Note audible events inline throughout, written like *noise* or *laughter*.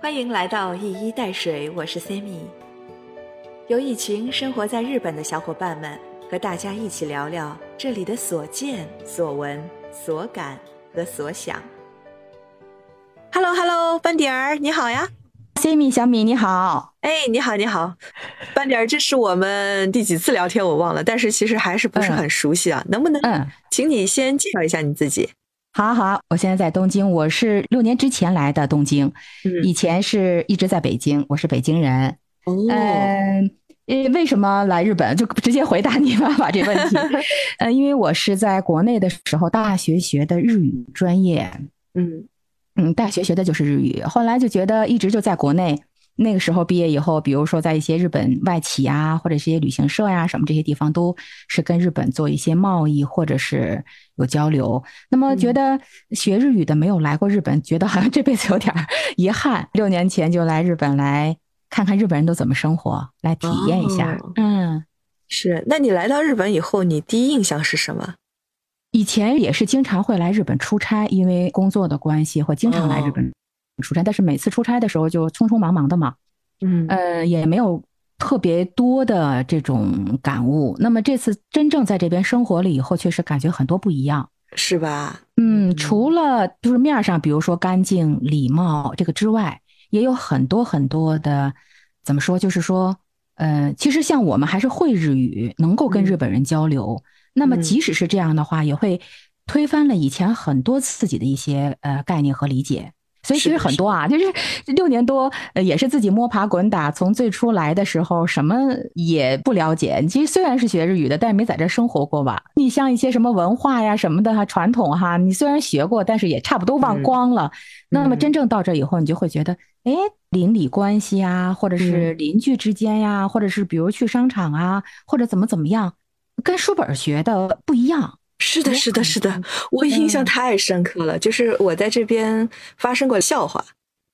欢迎来到一衣带水，我是 Sammy。由一群生活在日本的小伙伴们，和大家一起聊聊这里的所见所闻、所感和所想。Hello Hello，斑点儿你好呀，Sammy 小米你好，哎你好你好，斑点儿这是我们第几次聊天我忘了，但是其实还是不是很熟悉啊，能不能嗯，请你先介绍一下你自己？好好，我现在在东京，我是六年之前来的东京，以前是一直在北京，我是北京人。嗯，呃，为什么来日本？就直接回答你吧，把这问题。*laughs* 呃，因为我是在国内的时候，大学学的日语专业。嗯嗯，大学学的就是日语，后来就觉得一直就在国内。那个时候毕业以后，比如说在一些日本外企啊，或者一些旅行社呀什么这些地方，都是跟日本做一些贸易或者是有交流。那么觉得学日语的没有来过日本，觉得好像这辈子有点 *laughs* 遗憾。六年前就来日本来看看日本人都怎么生活，来体验一下。嗯，是。那你来到日本以后，你第一印象是什么？以前也是经常会来日本出差，因为工作的关系，会经常来日本。出差，但是每次出差的时候就匆匆忙忙的嘛，嗯呃也没有特别多的这种感悟。那么这次真正在这边生活了以后，确实感觉很多不一样，是吧？嗯，除了就是面上，比如说干净礼貌这个之外，也有很多很多的，怎么说？就是说，呃，其实像我们还是会日语，能够跟日本人交流。那么即使是这样的话，也会推翻了以前很多自己的一些呃概念和理解。所以其实很多啊，就是六年多，呃，也是自己摸爬滚打。从最初来的时候，什么也不了解。其实虽然是学日语的，但是没在这生活过吧？你像一些什么文化呀什么的哈，传统哈，你虽然学过，但是也差不多忘光了。那么真正到这以后，你就会觉得，哎，邻里关系呀，或者是邻居之间呀，或者是比如去商场啊，或者怎么怎么样，跟书本学的不一样。是的，是的，是的，我印象太深刻了。就是我在这边发生过笑话。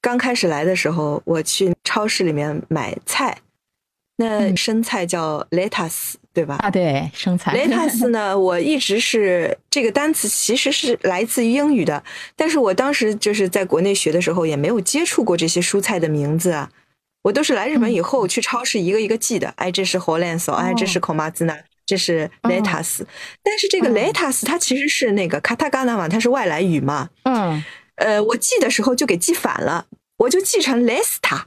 刚开始来的时候，我去超市里面买菜，那生菜叫 lettuce，对吧？啊，对，生菜。lettuce *laughs* 呢，我一直是这个单词，其实是来自于英语的，但是我当时就是在国内学的时候，也没有接触过这些蔬菜的名字啊。我都是来日本以后去超市一个一个记的。哎，这是火莲索，哎，这是口麻子呢。这是 lettuce，但是这个 lettuce 它其实是那个 katakana 嘛，它是外来语嘛。嗯，呃，我记的时候就给记反了，我就记成 lesta，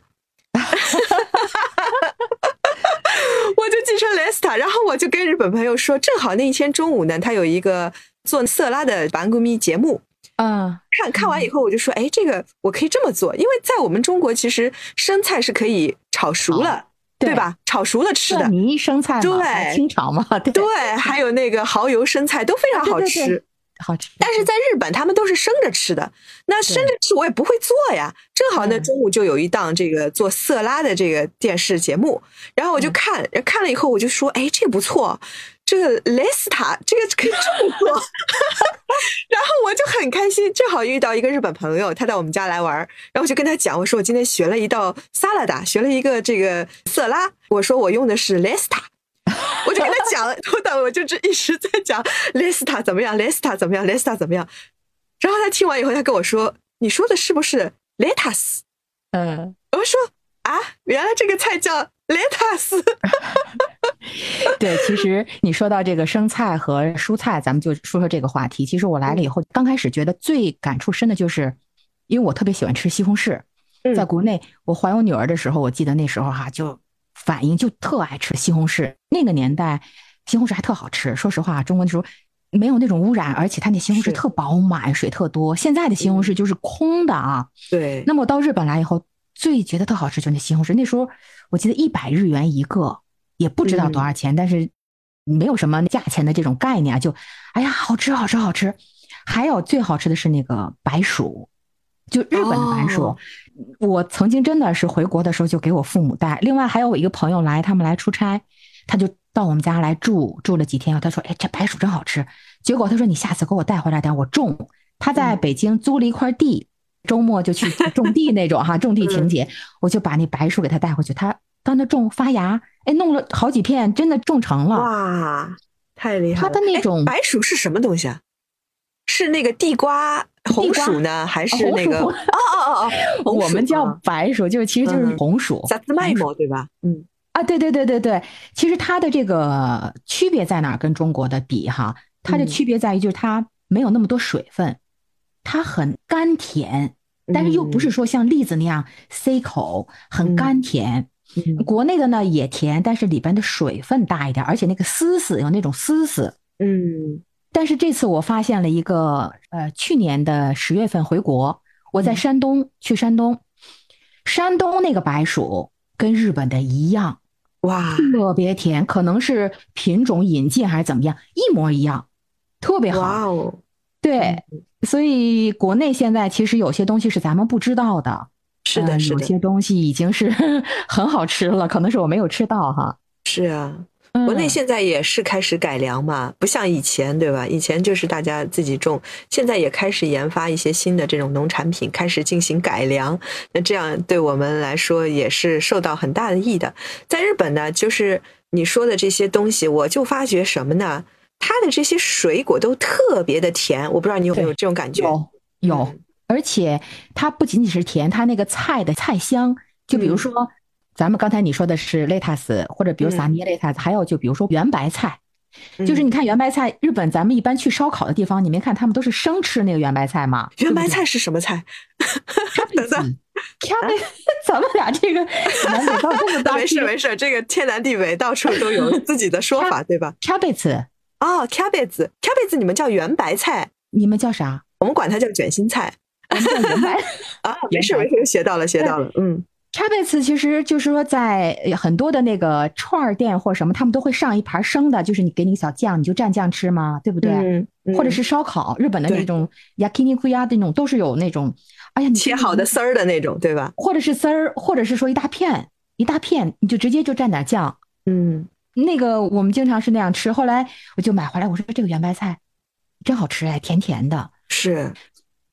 *laughs* 我就记成 lesta，然后我就跟日本朋友说，正好那一天中午呢，他有一个做色拉的板谷咪节目，嗯，看看完以后我就说，哎，这个我可以这么做，因为在我们中国其实生菜是可以炒熟了。对吧？炒熟了吃的泥生菜，对，清炒嘛，*laughs* 对，还有那个蚝油生菜都非常好吃，好吃。但是在日本，他们都是生着吃的。那生着吃我也不会做呀。正好呢，中午就有一档这个做色拉的这个电视节目，然后我就看，看了以后我就说，哎，这不错。这个雷斯塔，这个可以这么做，*laughs* 然后我就很开心，正好遇到一个日本朋友，他到我们家来玩，然后我就跟他讲，我说我今天学了一道萨拉达，学了一个这个色拉，我说我用的是雷斯塔，我就跟他讲，我等我就这一直在讲雷斯塔怎么样，雷斯塔怎么样，雷斯塔怎么样，然后他听完以后，他跟我说，你说的是不是 lettuce？嗯，我说啊，原来这个菜叫 lettuce。*laughs* 对，其实你说到这个生菜和蔬菜，咱们就说说这个话题。其实我来了以后，刚开始觉得最感触深的就是，因为我特别喜欢吃西红柿。在国内，我怀我女儿的时候，我记得那时候哈，就反应就特爱吃西红柿。那个年代，西红柿还特好吃。说实话，中国那时候没有那种污染，而且它那西红柿特饱满，水特多。现在的西红柿就是空的啊。对。那么到日本来以后，最觉得特好吃就是那西红柿。那时候我记得一百日元一个。也不知道多少钱，但是没有什么价钱的这种概念啊，就哎呀，好吃好吃好吃。还有最好吃的是那个白薯，就日本的白薯。我曾经真的是回国的时候就给我父母带。另外还有我一个朋友来，他们来出差，他就到我们家来住住了几天。他说：“哎，这白薯真好吃。”结果他说：“你下次给我带回来点，我种。”他在北京租了一块地，周末就去 *laughs* 种地那种哈，种地情节，我就把那白薯给他带回去，他当那种发芽。哎，弄了好几片，真的种成了！哇，太厉害了！他的那种白薯是什么东西啊？是那个地瓜红薯呢，还是那个？哦哦哦哦，*laughs* 我们叫白薯，就是其实就是红薯。萨兹麦馍对吧？嗯啊，对对对对对，其实它的这个区别在哪？跟中国的比哈，它的区别在于就是它没有那么多水分，它很甘甜，但是又不是说像栗子那样塞口，很甘甜。国内的呢也甜，但是里边的水分大一点，而且那个丝丝有那种丝丝。嗯。但是这次我发现了一个，呃，去年的十月份回国，我在山东去山东，山东那个白薯跟日本的一样，哇，特别甜，可能是品种引进还是怎么样，一模一样，特别好。哇哦，对，所以国内现在其实有些东西是咱们不知道的，是的，是的，有些东西已经是 *laughs* 很好吃了，可能是我没有吃到哈。是啊。国内现在也是开始改良嘛，不像以前，对吧？以前就是大家自己种，现在也开始研发一些新的这种农产品，开始进行改良。那这样对我们来说也是受到很大的益的。在日本呢，就是你说的这些东西，我就发觉什么呢？它的这些水果都特别的甜，我不知道你有没有这种感觉？有，有，而且它不仅仅是甜，它那个菜的菜香，就比如说。咱们刚才你说的是 lettuce，或者比如撒尼 lettuce，还有就比如说圆白菜，就是你看圆白菜，日本咱们一般去烧烤的地方，你没看他们都是生吃那个圆白菜吗？圆白菜是什么菜？等等，咱们俩这个南北到这么大，没事没事，这个天南地北到处都有自己的说 *laughs* 法，对吧？cabbage，哦，cabbage，cabbage，你们叫圆白菜，你们叫啥？我们管它叫卷心菜。我们叫圆白啊，*laughs* 没事没事，学到了学到了，嗯。叉贝茨其实就是说，在很多的那个串儿店或者什么，他们都会上一盘生的，就是你给你小酱，你就蘸酱吃嘛，对不对？或者是烧烤，日本的那种 yakiniku 的那种，都是有那种，哎呀，你切好的丝儿的那种，对吧？或者是丝儿，或者是说一大片一大片，你就直接就蘸点酱。嗯，那个我们经常是那样吃。后来我就买回来，我说这个圆白菜真好吃哎，甜甜的。是，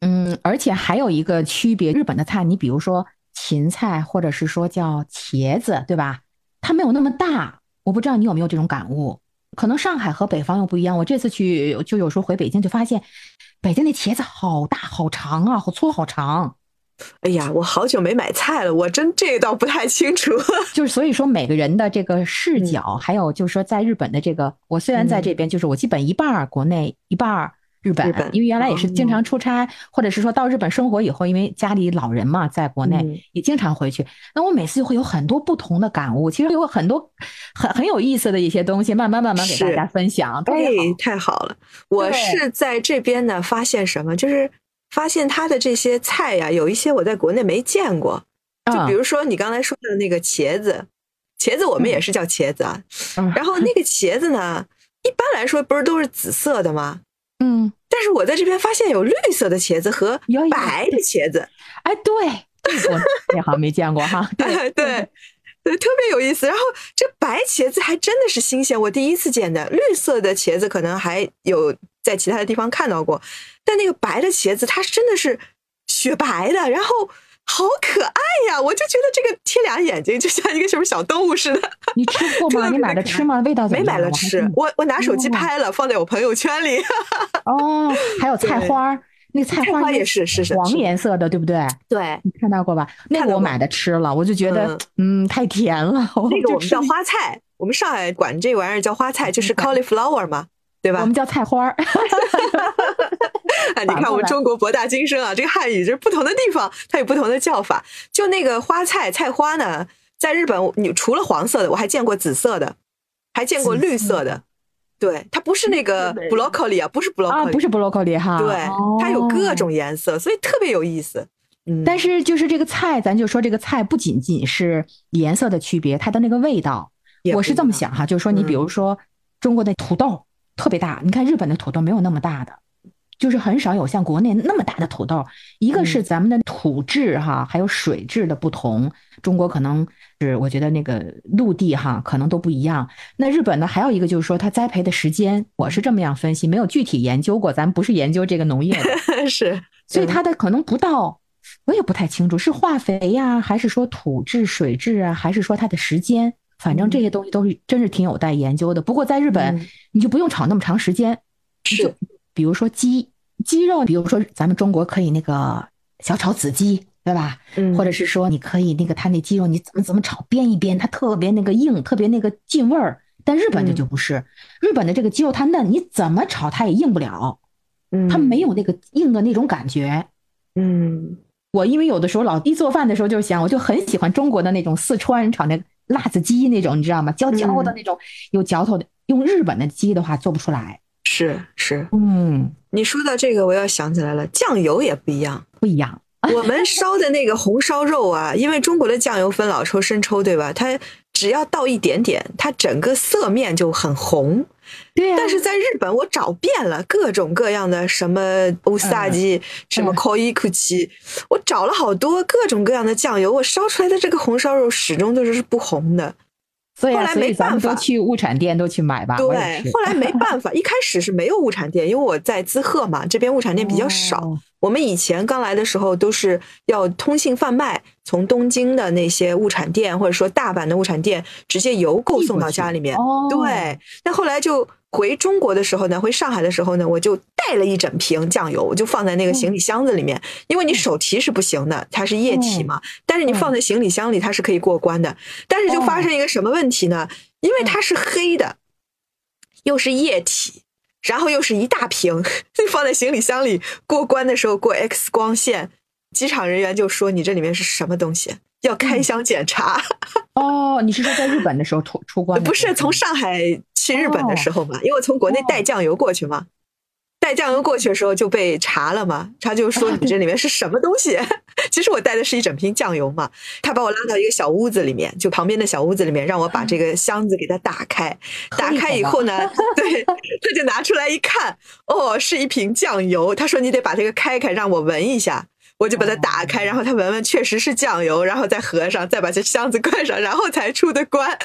嗯，而且还有一个区别，日本的菜，你比如说。芹菜，或者是说叫茄子，对吧？它没有那么大，我不知道你有没有这种感悟。可能上海和北方又不一样。我这次去，就有时候回北京，就发现北京那茄子好大、好长啊，好粗、好长。哎呀，我好久没买菜了，我真这倒不太清楚。*laughs* 就是所以说，每个人的这个视角，还有就是说，在日本的这个，我虽然在这边，就是我基本一半儿国内，一半儿。日本，因为原来也是经常出差，或者是说到日本生活以后，因为家里老人嘛，在国内也经常回去。那我每次就会有很多不同的感悟，其实有很多很 *laughs* 很有意思的一些东西，慢慢慢慢给大家分享。哎，太好了！我是在这边呢，发现什么？就是发现他的这些菜呀，有一些我在国内没见过。就比如说你刚才说的那个茄子，茄子我们也是叫茄子啊。然后那个茄子呢，一般来说不是都是紫色的吗？嗯，但是我在这边发现有绿色的茄子和白的茄子，哎，对，这个我 *laughs* 好像没见过哈，*laughs* 对对对，特别有意思。然后这白茄子还真的是新鲜，我第一次见的。绿色的茄子可能还有在其他的地方看到过，但那个白的茄子它真的是雪白的，然后。好可爱呀！我就觉得这个贴俩眼睛就像一个什么小动物似的。你吃过吗？*laughs* 你买了吃吗？味道怎么样没买了吃，我我拿手机拍了，放在我朋友圈里。哦，还有菜花那菜花也是是是黄颜色的，对不对？对，你看到过吧？那个我买的吃了，我就觉得嗯太甜了。那个我们叫花菜，我们上海管这玩意儿叫花菜，就是 cauliflower 嘛，对吧？我们叫菜花儿。*laughs* *laughs* 你看我们中国博大精深啊，这个汉语就是不同的地方它有不同的叫法。就那个花菜菜花呢，在日本你除了黄色的，我还见过紫色的，还见过绿色的。对，它不是那个 broccoli 啊，不是 broccoli，不是 broccoli 哈。对，它有各种颜色，所以特别有意思。嗯，但是就是这个菜，咱就说这个菜不仅仅是颜色的区别，它的那个味道，我是这么想哈，就是说你比如说中国的土豆特别大，你看日本的土豆没有那么大的。就是很少有像国内那么大的土豆，一个是咱们的土质哈，还有水质的不同。中国可能是我觉得那个陆地哈可能都不一样。那日本呢，还有一个就是说它栽培的时间，我是这么样分析，没有具体研究过，咱不是研究这个农业的，*laughs* 是，所以它的可能不到，我也不太清楚是化肥呀，还是说土质、水质啊，还是说它的时间，反正这些东西都是真是挺有待研究的。不过在日本，你就不用炒那么长时间，是。比如说鸡，鸡肉，比如说咱们中国可以那个小炒子鸡，对吧？嗯或者是说你可以那个它那鸡肉你怎么怎么炒煸一煸，它特别那个硬，特别那个进味儿。但日本的就不是，日本的这个鸡肉它嫩，你怎么炒它也硬不了，嗯它没有那个硬的那种感觉。嗯我因为有的时候老一做饭的时候就想，我就很喜欢中国的那种四川人炒那个辣子鸡那种，你知道吗？焦焦的那种，有嚼头的。用日本的鸡的话做不出来。是是，嗯，你说到这个，我要想起来了，酱油也不一样。不一样。我们烧的那个红烧肉啊，因为中国的酱油分老抽、生抽，对吧？它只要倒一点点，它整个色面就很红。对呀、但是在日本，我找遍了各种各样的什么乌萨基、什么 koi kuchi，我找了好多各种各样的酱油，我烧出来的这个红烧肉始终都是不红的。所以、啊，后来没办法都去物产店都去买吧。对后来没办法，一开始是没有物产店，因为我在滋贺嘛，这边物产店比较少。哦我们以前刚来的时候都是要通信贩卖，从东京的那些物产店或者说大阪的物产店直接邮购送到家里面。哦，对，那后来就回中国的时候呢，回上海的时候呢，我就带了一整瓶酱油，我就放在那个行李箱子里面，因为你手提是不行的，它是液体嘛，但是你放在行李箱里它是可以过关的。但是就发生一个什么问题呢？因为它是黑的，又是液体。然后又是一大瓶，*laughs* 放在行李箱里过关的时候过 X 光线，机场人员就说你这里面是什么东西，要开箱检查。哦，你是说在日本的时候出出关？不是从上海去日本的时候嘛？因为我从国内带酱油过去嘛，带酱油过去的时候就被查了嘛，他就说你这里面是什么东西？*laughs* 其实我带的是一整瓶酱油嘛。他把我拉到一个小屋子里面，就旁边的小屋子里面，让我把这个箱子给它打开。*laughs* 打开以后呢，*laughs* 对，他就拿出来一看，哦，是一瓶酱油。他说你得把这个开开，让我闻一下。我就把它打开，然后他闻闻，确实是酱油，然后再合上，再把这箱子关上，然后才出的关。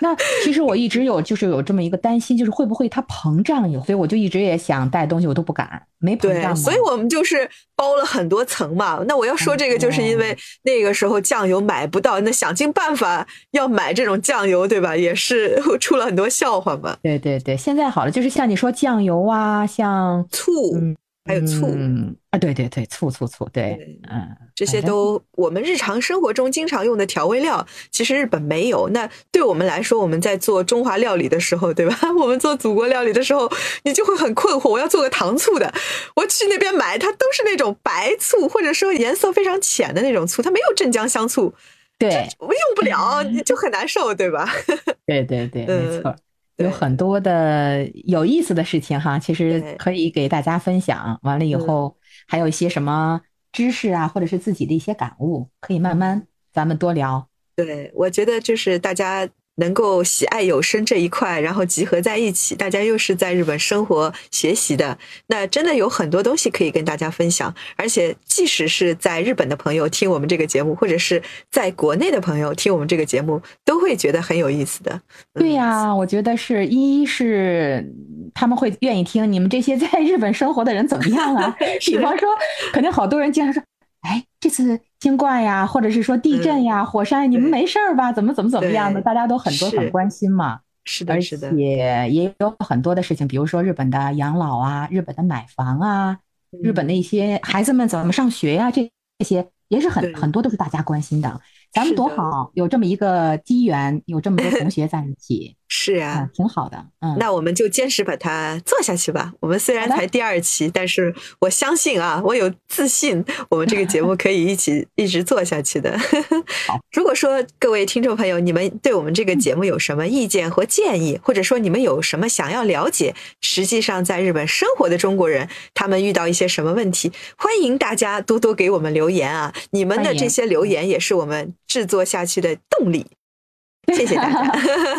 那其实我一直有就是有这么一个担心，就是会不会它膨胀有，所以我就一直也想带东西，我都不敢，没膨对，胀吗。所以我们就是包了很多层嘛。那我要说这个，就是因为那个时候酱油买不到，那想尽办法要买这种酱油，对吧？也是出了很多笑话嘛。对对对，现在好了，就是像你说酱油啊，像醋，嗯还有醋，嗯啊，对对对，醋醋醋，对对，嗯，这些都我们日常生活中经常用的调味料，其实日本没有。那对我们来说，我们在做中华料理的时候，对吧？*laughs* 我们做祖国料理的时候，你就会很困惑，我要做个糖醋的，我去那边买，它都是那种白醋，或者说颜色非常浅的那种醋，它没有镇江香醋，对我用不了，你就很难受，对吧？*laughs* 对对对，没嗯错。对有很多的有意思的事情哈，其实可以给大家分享。完了以嗯后，还有一些什么知识啊，或者是自己的一些感悟，可以慢慢咱们多聊。对，我觉得就是大家能够喜爱有声这一块，然后集合在一起，大家又是在日本生活学习的，那真的有很多东西可以跟大家分享。而且，即使是在日本的朋友听我们这个节目，或者是在国内的朋友听我们这个节目，都会觉得很有意思的。对呀、我觉得是一是他们会愿意听你们这些在日本生活的人怎么样啊？*laughs* 比方说，*laughs* 肯定好多人经常说，哎，这次新冠呀，或者是说地震呀、火山，你们没事儿吧？怎么怎么怎么样的？大家都很多很关心嘛。是的，是的，也也有很多的事情，比如说日本的养老啊，日本的买房啊，日本的一些孩子们怎么上学呀、这这些也是很很多都是大家关心的。咱们多好，有这么一个机缘，有这么多同学在一起，是啊嗯，。挺好的。嗯，那我们就坚持把它做下去吧。我们虽然才第二期，但是我相信啊，我有自信，我们这个节目可以一起 *laughs* 一直做下去的。*laughs* 如果说各位听众朋友，你们对我们这个节目有什么意见或建议，或者说你们有什么想要了解，实际上在日本生活的中国人他们遇到一些什么问题，欢迎大家多多给我们留言啊！你们的这些留言也是我们制作下去的动力。谢谢大家。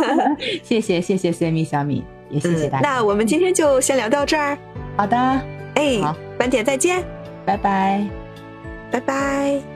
*laughs* 谢谢谢谢 Sammy 小米，也谢谢大家。嗯那我们今天就先聊到这儿。好的，哎好，晚点再见，拜拜。拜拜。